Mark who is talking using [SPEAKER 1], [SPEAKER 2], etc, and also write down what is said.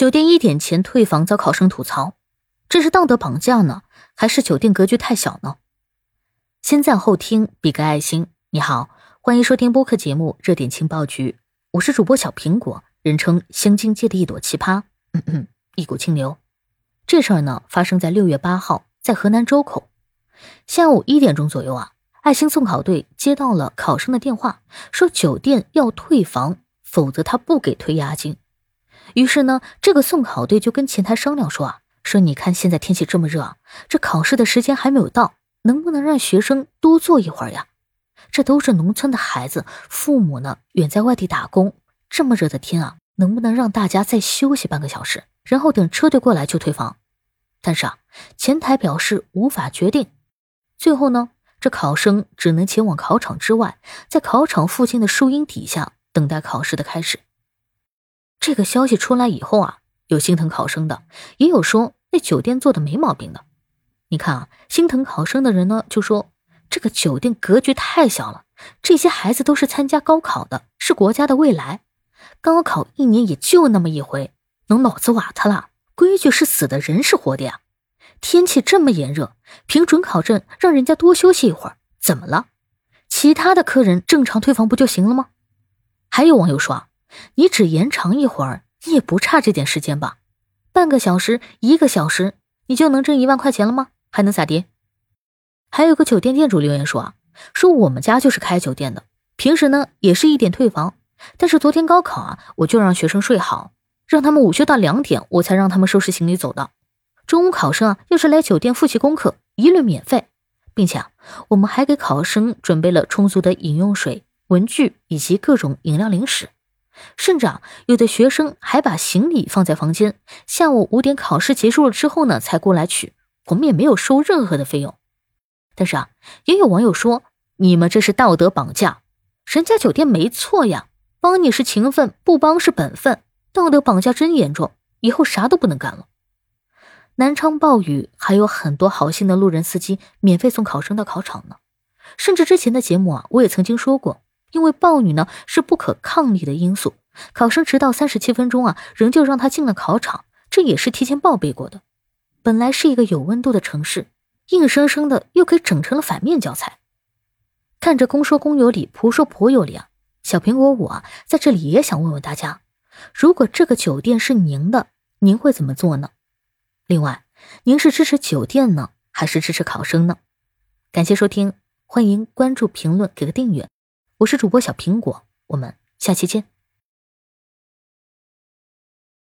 [SPEAKER 1] 酒店一点前退房遭考生吐槽，这是道德绑架呢，还是酒店格局太小呢？先赞后听，比个爱心。你好，欢迎收听播客节目《热点情报局》，我是主播小苹果，人称香精界的一朵奇葩，嗯嗯，一股清流。这事儿呢，发生在六月八号，在河南周口，下午一点钟左右啊，爱心送考队接到了考生的电话，说酒店要退房，否则他不给退押金。于是呢，这个送考队就跟前台商量说啊，说你看现在天气这么热，这考试的时间还没有到。能不能让学生多坐一会儿呀？这都是农村的孩子，父母呢远在外地打工，这么热的天啊，能不能让大家再休息半个小时，然后等车队过来就退房？但是啊，前台表示无法决定。最后呢，这考生只能前往考场之外，在考场附近的树荫底下等待考试的开始。这个消息出来以后啊，有心疼考生的，也有说那酒店做的没毛病的。你看啊，心疼考生的人呢，就说这个酒店格局太小了。这些孩子都是参加高考的，是国家的未来。高考一年也就那么一回，能脑子瓦特了？规矩是死的，人是活的呀。天气这么炎热，凭准考证让人家多休息一会儿，怎么了？其他的客人正常退房不就行了吗？还有网友说啊，你只延长一会儿，你也不差这点时间吧？半个小时、一个小时，你就能挣一万块钱了吗？还能咋地？还有个酒店店主留言说啊，说我们家就是开酒店的，平时呢也是一点退房，但是昨天高考啊，我就让学生睡好，让他们午休到两点，我才让他们收拾行李走的。中午考生啊要是来酒店复习功课，一律免费，并且啊，我们还给考生准备了充足的饮用水、文具以及各种饮料零食，甚至啊，有的学生还把行李放在房间，下午五点考试结束了之后呢，才过来取。我们也没有收任何的费用，但是啊，也有网友说你们这是道德绑架，人家酒店没错呀，帮你是情分，不帮是本分，道德绑架真严重，以后啥都不能干了。南昌暴雨，还有很多好心的路人司机免费送考生到考场呢，甚至之前的节目啊，我也曾经说过，因为暴雨呢是不可抗力的因素，考生迟到三十七分钟啊，仍旧让他进了考场，这也是提前报备过的。本来是一个有温度的城市，硬生生的又给整成了反面教材。看着公说公有理，婆说婆有理啊！小苹果我啊，在这里也想问问大家：如果这个酒店是您的，您会怎么做呢？另外，您是支持酒店呢，还是支持考生呢？感谢收听，欢迎关注、评论、给个订阅。我是主播小苹果，我们下期见。